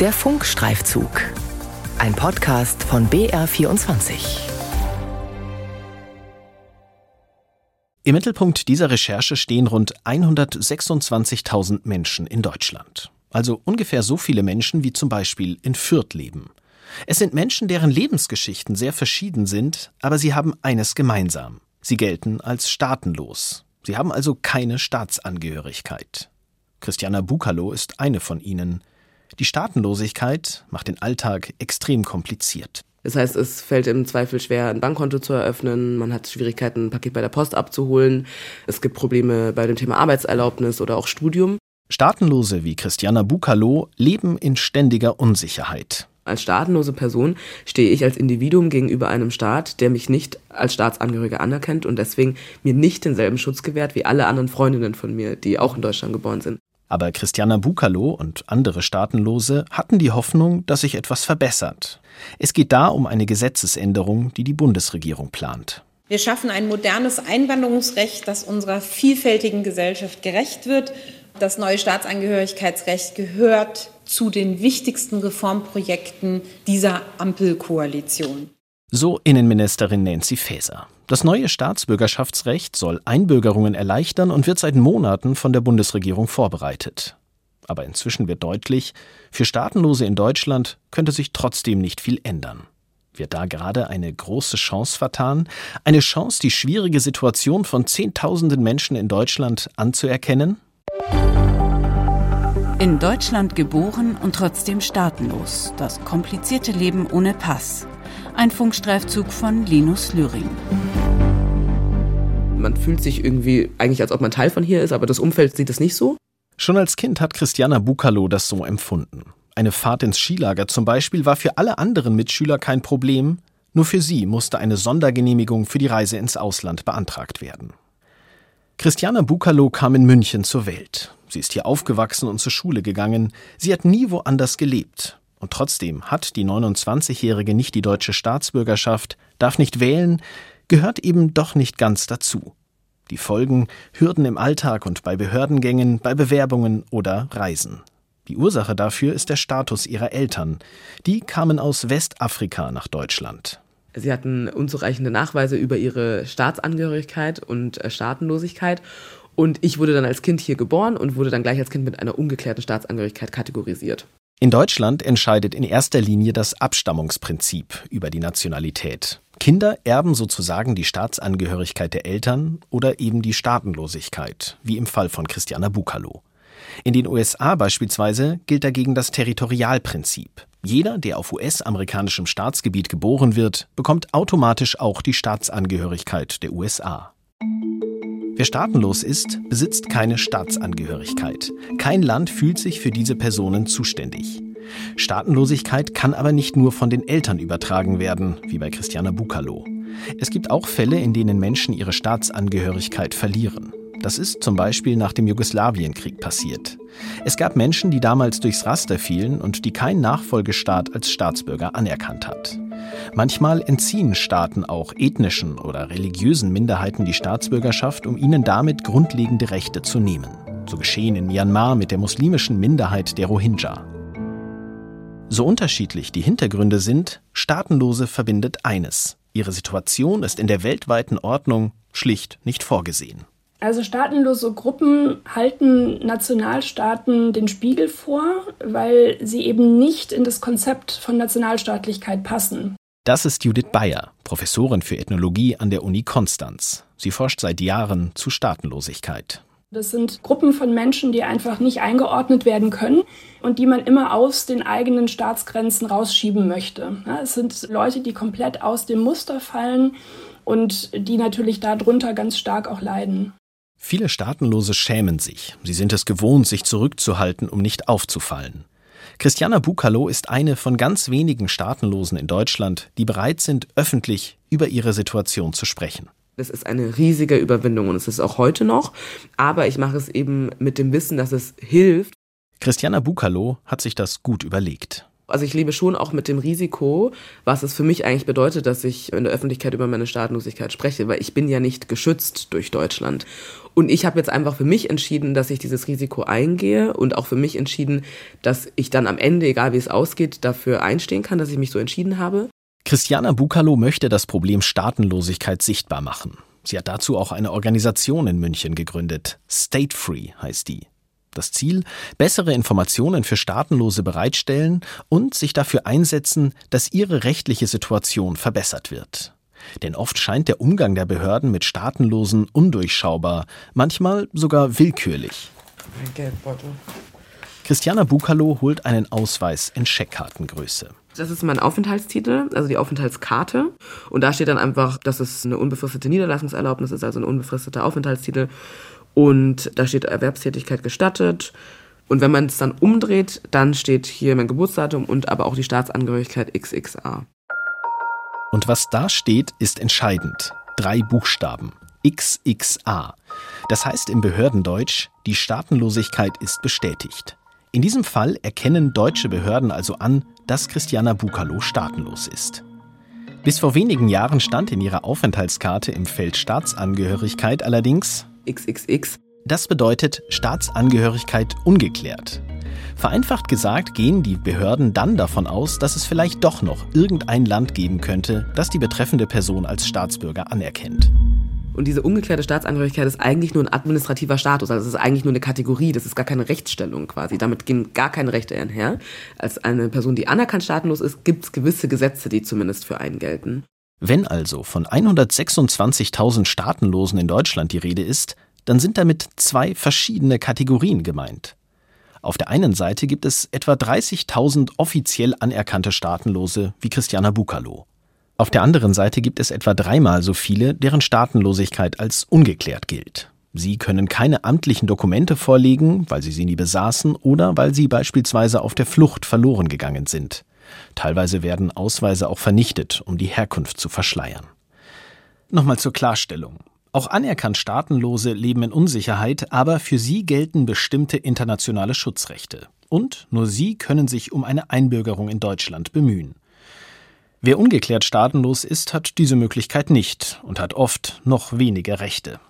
Der Funkstreifzug. Ein Podcast von BR24. Im Mittelpunkt dieser Recherche stehen rund 126.000 Menschen in Deutschland. Also ungefähr so viele Menschen wie zum Beispiel in Fürth leben. Es sind Menschen, deren Lebensgeschichten sehr verschieden sind, aber sie haben eines gemeinsam. Sie gelten als staatenlos. Sie haben also keine Staatsangehörigkeit. Christiana Bukalo ist eine von ihnen. Die Staatenlosigkeit macht den Alltag extrem kompliziert. Das heißt, es fällt im Zweifel schwer, ein Bankkonto zu eröffnen. Man hat Schwierigkeiten, ein Paket bei der Post abzuholen. Es gibt Probleme bei dem Thema Arbeitserlaubnis oder auch Studium. Staatenlose wie Christiana Bukalo leben in ständiger Unsicherheit. Als staatenlose Person stehe ich als Individuum gegenüber einem Staat, der mich nicht als Staatsangehörige anerkennt und deswegen mir nicht denselben Schutz gewährt wie alle anderen Freundinnen von mir, die auch in Deutschland geboren sind. Aber Christiana Bukalo und andere Staatenlose hatten die Hoffnung, dass sich etwas verbessert. Es geht da um eine Gesetzesänderung, die die Bundesregierung plant. Wir schaffen ein modernes Einwanderungsrecht, das unserer vielfältigen Gesellschaft gerecht wird. Das neue Staatsangehörigkeitsrecht gehört zu den wichtigsten Reformprojekten dieser Ampelkoalition. So Innenministerin Nancy Faeser. Das neue Staatsbürgerschaftsrecht soll Einbürgerungen erleichtern und wird seit Monaten von der Bundesregierung vorbereitet. Aber inzwischen wird deutlich, für Staatenlose in Deutschland könnte sich trotzdem nicht viel ändern. Wird da gerade eine große Chance vertan? Eine Chance, die schwierige Situation von Zehntausenden Menschen in Deutschland anzuerkennen? In Deutschland geboren und trotzdem staatenlos. Das komplizierte Leben ohne Pass. Ein Funkstreifzug von Linus Lüring. Man fühlt sich irgendwie eigentlich, als ob man Teil von hier ist, aber das Umfeld sieht es nicht so. Schon als Kind hat Christiana Bukalo das so empfunden. Eine Fahrt ins Skilager zum Beispiel war für alle anderen Mitschüler kein Problem, nur für sie musste eine Sondergenehmigung für die Reise ins Ausland beantragt werden. Christiana Bukalo kam in München zur Welt. Sie ist hier aufgewachsen und zur Schule gegangen. Sie hat nie woanders gelebt. Und trotzdem hat die 29-Jährige nicht die deutsche Staatsbürgerschaft, darf nicht wählen, gehört eben doch nicht ganz dazu. Die Folgen Hürden im Alltag und bei Behördengängen, bei Bewerbungen oder Reisen. Die Ursache dafür ist der Status ihrer Eltern. Die kamen aus Westafrika nach Deutschland. Sie hatten unzureichende Nachweise über ihre Staatsangehörigkeit und äh, Staatenlosigkeit und ich wurde dann als Kind hier geboren und wurde dann gleich als Kind mit einer ungeklärten Staatsangehörigkeit kategorisiert. In Deutschland entscheidet in erster Linie das Abstammungsprinzip über die Nationalität. Kinder erben sozusagen die Staatsangehörigkeit der Eltern oder eben die Staatenlosigkeit, wie im Fall von Christiana Bukalo. In den USA beispielsweise gilt dagegen das Territorialprinzip. Jeder, der auf US-amerikanischem Staatsgebiet geboren wird, bekommt automatisch auch die Staatsangehörigkeit der USA. Wer staatenlos ist, besitzt keine Staatsangehörigkeit. Kein Land fühlt sich für diese Personen zuständig. Staatenlosigkeit kann aber nicht nur von den Eltern übertragen werden, wie bei Christiana Bukalo. Es gibt auch Fälle, in denen Menschen ihre Staatsangehörigkeit verlieren. Das ist zum Beispiel nach dem Jugoslawienkrieg passiert. Es gab Menschen, die damals durchs Raster fielen und die kein Nachfolgestaat als Staatsbürger anerkannt hat. Manchmal entziehen Staaten auch ethnischen oder religiösen Minderheiten die Staatsbürgerschaft, um ihnen damit grundlegende Rechte zu nehmen. So geschehen in Myanmar mit der muslimischen Minderheit der Rohingya. So unterschiedlich die Hintergründe sind, Staatenlose verbindet eines. Ihre Situation ist in der weltweiten Ordnung schlicht nicht vorgesehen. Also staatenlose Gruppen halten Nationalstaaten den Spiegel vor, weil sie eben nicht in das Konzept von Nationalstaatlichkeit passen. Das ist Judith Bayer, Professorin für Ethnologie an der Uni Konstanz. Sie forscht seit Jahren zu Staatenlosigkeit. Das sind Gruppen von Menschen, die einfach nicht eingeordnet werden können und die man immer aus den eigenen Staatsgrenzen rausschieben möchte. Ja, es sind Leute, die komplett aus dem Muster fallen und die natürlich darunter ganz stark auch leiden. Viele Staatenlose schämen sich. Sie sind es gewohnt, sich zurückzuhalten, um nicht aufzufallen. Christiana Bukalo ist eine von ganz wenigen Staatenlosen in Deutschland, die bereit sind, öffentlich über ihre Situation zu sprechen. Das ist eine riesige Überwindung und es ist auch heute noch. Aber ich mache es eben mit dem Wissen, dass es hilft. Christiana Bukalo hat sich das gut überlegt. Also ich lebe schon auch mit dem Risiko, was es für mich eigentlich bedeutet, dass ich in der Öffentlichkeit über meine Staatenlosigkeit spreche, weil ich bin ja nicht geschützt durch Deutschland. Und ich habe jetzt einfach für mich entschieden, dass ich dieses Risiko eingehe und auch für mich entschieden, dass ich dann am Ende, egal wie es ausgeht, dafür einstehen kann, dass ich mich so entschieden habe. Christiana Bukalo möchte das Problem Staatenlosigkeit sichtbar machen. Sie hat dazu auch eine Organisation in München gegründet. State Free heißt die. Das Ziel, bessere Informationen für Staatenlose bereitstellen und sich dafür einsetzen, dass ihre rechtliche Situation verbessert wird. Denn oft scheint der Umgang der Behörden mit Staatenlosen undurchschaubar, manchmal sogar willkürlich. Mein Geldbeutel. Christiana Bukalo holt einen Ausweis in Scheckkartengröße. Das ist mein Aufenthaltstitel, also die Aufenthaltskarte. Und da steht dann einfach, dass es eine unbefristete Niederlassungserlaubnis ist, also ein unbefristeter Aufenthaltstitel. Und da steht Erwerbstätigkeit gestattet. Und wenn man es dann umdreht, dann steht hier mein Geburtsdatum und aber auch die Staatsangehörigkeit XXA. Und was da steht, ist entscheidend. Drei Buchstaben. XXA. Das heißt im Behördendeutsch, die Staatenlosigkeit ist bestätigt. In diesem Fall erkennen deutsche Behörden also an, dass Christiana Bukalo staatenlos ist. Bis vor wenigen Jahren stand in ihrer Aufenthaltskarte im Feld Staatsangehörigkeit allerdings XXX. Das bedeutet Staatsangehörigkeit ungeklärt. Vereinfacht gesagt gehen die Behörden dann davon aus, dass es vielleicht doch noch irgendein Land geben könnte, das die betreffende Person als Staatsbürger anerkennt. Und diese ungeklärte Staatsangehörigkeit ist eigentlich nur ein administrativer Status, also es ist eigentlich nur eine Kategorie, das ist gar keine Rechtsstellung quasi. Damit gehen gar keine Rechte einher. Als eine Person, die anerkannt staatenlos ist, gibt es gewisse Gesetze, die zumindest für einen gelten. Wenn also von 126.000 Staatenlosen in Deutschland die Rede ist, dann sind damit zwei verschiedene Kategorien gemeint. Auf der einen Seite gibt es etwa 30.000 offiziell anerkannte Staatenlose wie Christiana Bukalo. Auf der anderen Seite gibt es etwa dreimal so viele, deren Staatenlosigkeit als ungeklärt gilt. Sie können keine amtlichen Dokumente vorlegen, weil sie sie nie besaßen oder weil sie beispielsweise auf der Flucht verloren gegangen sind. Teilweise werden Ausweise auch vernichtet, um die Herkunft zu verschleiern. Nochmal zur Klarstellung. Auch anerkannt Staatenlose leben in Unsicherheit, aber für sie gelten bestimmte internationale Schutzrechte. Und nur sie können sich um eine Einbürgerung in Deutschland bemühen. Wer ungeklärt staatenlos ist, hat diese Möglichkeit nicht und hat oft noch weniger Rechte.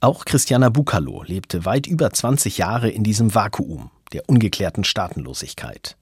Auch Christiana Bukalo lebte weit über 20 Jahre in diesem Vakuum der ungeklärten Staatenlosigkeit.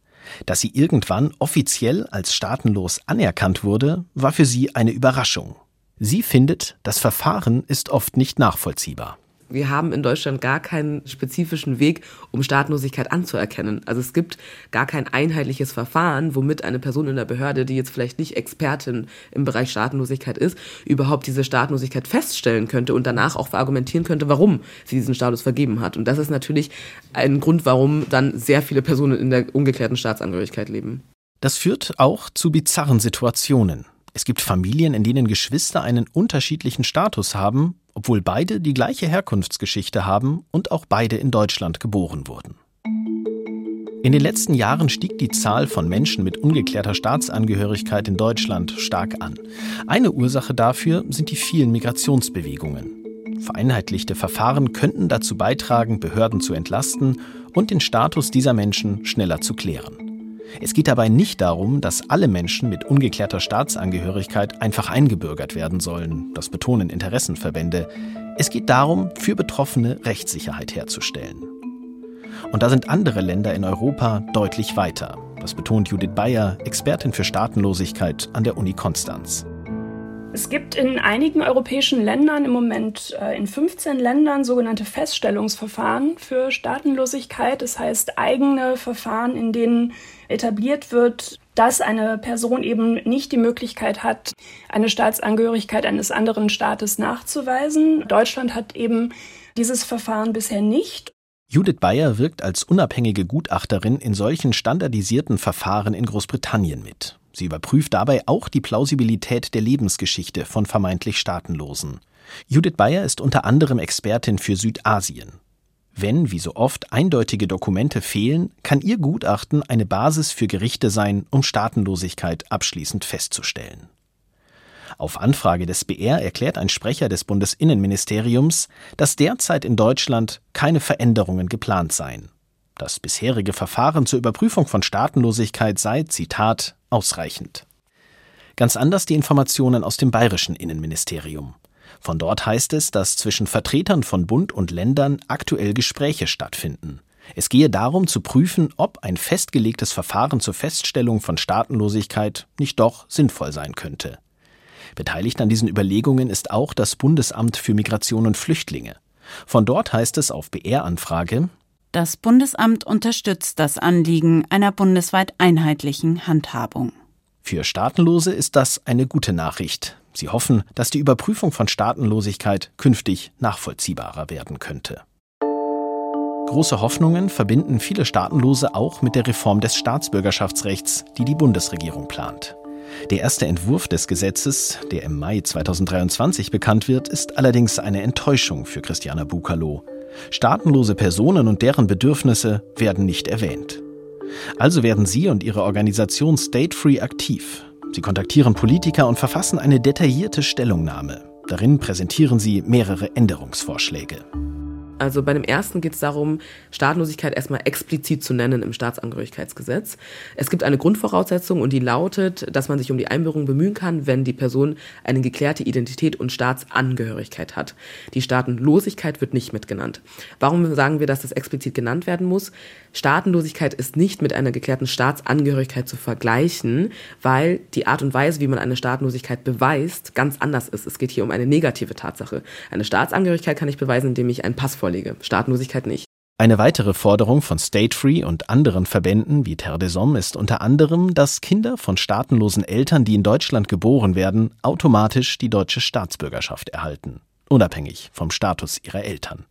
Dass sie irgendwann offiziell als staatenlos anerkannt wurde, war für sie eine Überraschung. Sie findet, das Verfahren ist oft nicht nachvollziehbar. Wir haben in Deutschland gar keinen spezifischen Weg, um Staatenlosigkeit anzuerkennen. Also es gibt gar kein einheitliches Verfahren, womit eine Person in der Behörde, die jetzt vielleicht nicht Expertin im Bereich Staatenlosigkeit ist, überhaupt diese Staatenlosigkeit feststellen könnte und danach auch verargumentieren könnte, warum sie diesen Status vergeben hat. Und das ist natürlich ein Grund, warum dann sehr viele Personen in der ungeklärten Staatsangehörigkeit leben. Das führt auch zu bizarren Situationen. Es gibt Familien, in denen Geschwister einen unterschiedlichen Status haben, obwohl beide die gleiche Herkunftsgeschichte haben und auch beide in Deutschland geboren wurden. In den letzten Jahren stieg die Zahl von Menschen mit ungeklärter Staatsangehörigkeit in Deutschland stark an. Eine Ursache dafür sind die vielen Migrationsbewegungen. Vereinheitlichte Verfahren könnten dazu beitragen, Behörden zu entlasten und den Status dieser Menschen schneller zu klären. Es geht dabei nicht darum, dass alle Menschen mit ungeklärter Staatsangehörigkeit einfach eingebürgert werden sollen, das betonen Interessenverbände. Es geht darum, für Betroffene Rechtssicherheit herzustellen. Und da sind andere Länder in Europa deutlich weiter. Das betont Judith Bayer, Expertin für Staatenlosigkeit an der Uni Konstanz. Es gibt in einigen europäischen Ländern im Moment äh, in 15 Ländern sogenannte Feststellungsverfahren für Staatenlosigkeit. Das heißt eigene Verfahren, in denen etabliert wird, dass eine Person eben nicht die Möglichkeit hat, eine Staatsangehörigkeit eines anderen Staates nachzuweisen. Deutschland hat eben dieses Verfahren bisher nicht. Judith Bayer wirkt als unabhängige Gutachterin in solchen standardisierten Verfahren in Großbritannien mit. Sie überprüft dabei auch die Plausibilität der Lebensgeschichte von vermeintlich Staatenlosen. Judith Bayer ist unter anderem Expertin für Südasien. Wenn, wie so oft, eindeutige Dokumente fehlen, kann ihr Gutachten eine Basis für Gerichte sein, um Staatenlosigkeit abschließend festzustellen. Auf Anfrage des BR erklärt ein Sprecher des Bundesinnenministeriums, dass derzeit in Deutschland keine Veränderungen geplant seien. Das bisherige Verfahren zur Überprüfung von Staatenlosigkeit sei, Zitat, ausreichend. Ganz anders die Informationen aus dem bayerischen Innenministerium. Von dort heißt es, dass zwischen Vertretern von Bund und Ländern aktuell Gespräche stattfinden. Es gehe darum zu prüfen, ob ein festgelegtes Verfahren zur Feststellung von Staatenlosigkeit nicht doch sinnvoll sein könnte. Beteiligt an diesen Überlegungen ist auch das Bundesamt für Migration und Flüchtlinge. Von dort heißt es auf BR-Anfrage, das Bundesamt unterstützt das Anliegen einer bundesweit einheitlichen Handhabung. Für Staatenlose ist das eine gute Nachricht. Sie hoffen, dass die Überprüfung von Staatenlosigkeit künftig nachvollziehbarer werden könnte. Große Hoffnungen verbinden viele Staatenlose auch mit der Reform des Staatsbürgerschaftsrechts, die die Bundesregierung plant. Der erste Entwurf des Gesetzes, der im Mai 2023 bekannt wird, ist allerdings eine Enttäuschung für Christiana Bukalo. Staatenlose Personen und deren Bedürfnisse werden nicht erwähnt. Also werden Sie und Ihre Organisation State Free aktiv. Sie kontaktieren Politiker und verfassen eine detaillierte Stellungnahme. Darin präsentieren Sie mehrere Änderungsvorschläge. Also bei dem ersten geht es darum, Staatenlosigkeit erstmal explizit zu nennen im Staatsangehörigkeitsgesetz. Es gibt eine Grundvoraussetzung und die lautet, dass man sich um die Einbürgerung bemühen kann, wenn die Person eine geklärte Identität und Staatsangehörigkeit hat. Die Staatenlosigkeit wird nicht mitgenannt. Warum sagen wir, dass das explizit genannt werden muss? Staatenlosigkeit ist nicht mit einer geklärten Staatsangehörigkeit zu vergleichen, weil die Art und Weise, wie man eine Staatenlosigkeit beweist, ganz anders ist. Es geht hier um eine negative Tatsache. Eine Staatsangehörigkeit kann ich beweisen, indem ich einen Pass vorlege. Staatenlosigkeit nicht. Eine weitere Forderung von State Free und anderen Verbänden wie Terre des Hommes ist unter anderem, dass Kinder von staatenlosen Eltern, die in Deutschland geboren werden, automatisch die deutsche Staatsbürgerschaft erhalten, unabhängig vom Status ihrer Eltern.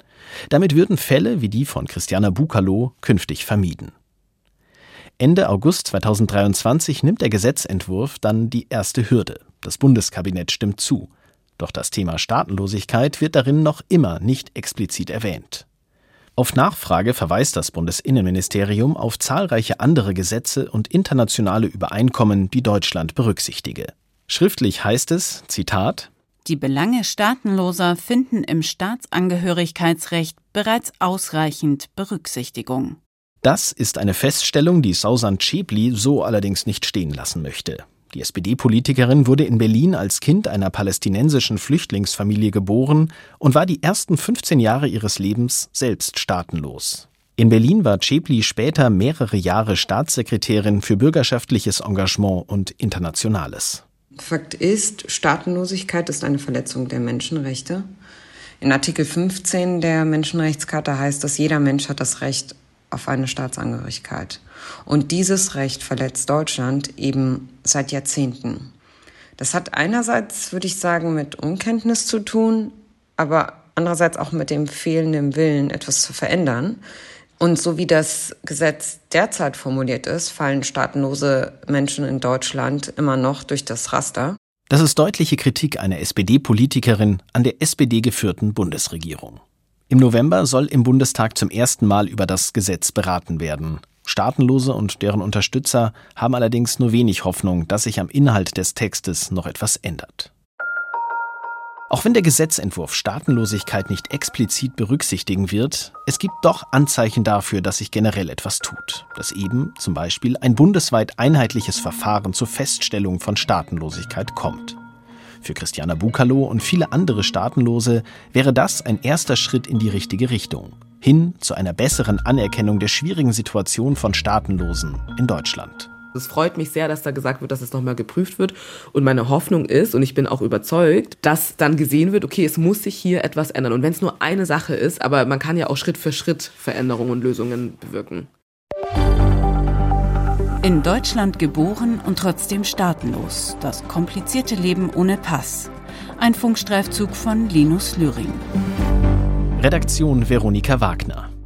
Damit würden Fälle wie die von Christiana Bukalo künftig vermieden. Ende August 2023 nimmt der Gesetzentwurf dann die erste Hürde. Das Bundeskabinett stimmt zu. Doch das Thema Staatenlosigkeit wird darin noch immer nicht explizit erwähnt. Auf Nachfrage verweist das Bundesinnenministerium auf zahlreiche andere Gesetze und internationale Übereinkommen, die Deutschland berücksichtige. Schriftlich heißt es, Zitat, die Belange Staatenloser finden im Staatsangehörigkeitsrecht bereits ausreichend Berücksichtigung. Das ist eine Feststellung, die Sausan Chebli so allerdings nicht stehen lassen möchte. Die SPD-Politikerin wurde in Berlin als Kind einer palästinensischen Flüchtlingsfamilie geboren und war die ersten 15 Jahre ihres Lebens selbst staatenlos. In Berlin war Chebli später mehrere Jahre Staatssekretärin für bürgerschaftliches Engagement und Internationales. Fakt ist, Staatenlosigkeit ist eine Verletzung der Menschenrechte. In Artikel 15 der Menschenrechtscharta heißt es, jeder Mensch hat das Recht auf eine Staatsangehörigkeit. Und dieses Recht verletzt Deutschland eben seit Jahrzehnten. Das hat einerseits, würde ich sagen, mit Unkenntnis zu tun, aber andererseits auch mit dem fehlenden Willen, etwas zu verändern. Und so wie das Gesetz derzeit formuliert ist, fallen staatenlose Menschen in Deutschland immer noch durch das Raster. Das ist deutliche Kritik einer SPD-Politikerin an der SPD geführten Bundesregierung. Im November soll im Bundestag zum ersten Mal über das Gesetz beraten werden. Staatenlose und deren Unterstützer haben allerdings nur wenig Hoffnung, dass sich am Inhalt des Textes noch etwas ändert. Auch wenn der Gesetzentwurf Staatenlosigkeit nicht explizit berücksichtigen wird, es gibt doch Anzeichen dafür, dass sich generell etwas tut, dass eben zum Beispiel ein bundesweit einheitliches Verfahren zur Feststellung von Staatenlosigkeit kommt. Für Christiana Bukalo und viele andere Staatenlose wäre das ein erster Schritt in die richtige Richtung, hin zu einer besseren Anerkennung der schwierigen Situation von Staatenlosen in Deutschland. Es freut mich sehr, dass da gesagt wird, dass es nochmal geprüft wird. Und meine Hoffnung ist, und ich bin auch überzeugt, dass dann gesehen wird, okay, es muss sich hier etwas ändern. Und wenn es nur eine Sache ist, aber man kann ja auch Schritt für Schritt Veränderungen und Lösungen bewirken. In Deutschland geboren und trotzdem staatenlos. Das komplizierte Leben ohne Pass. Ein Funkstreifzug von Linus Lüring. Redaktion Veronika Wagner.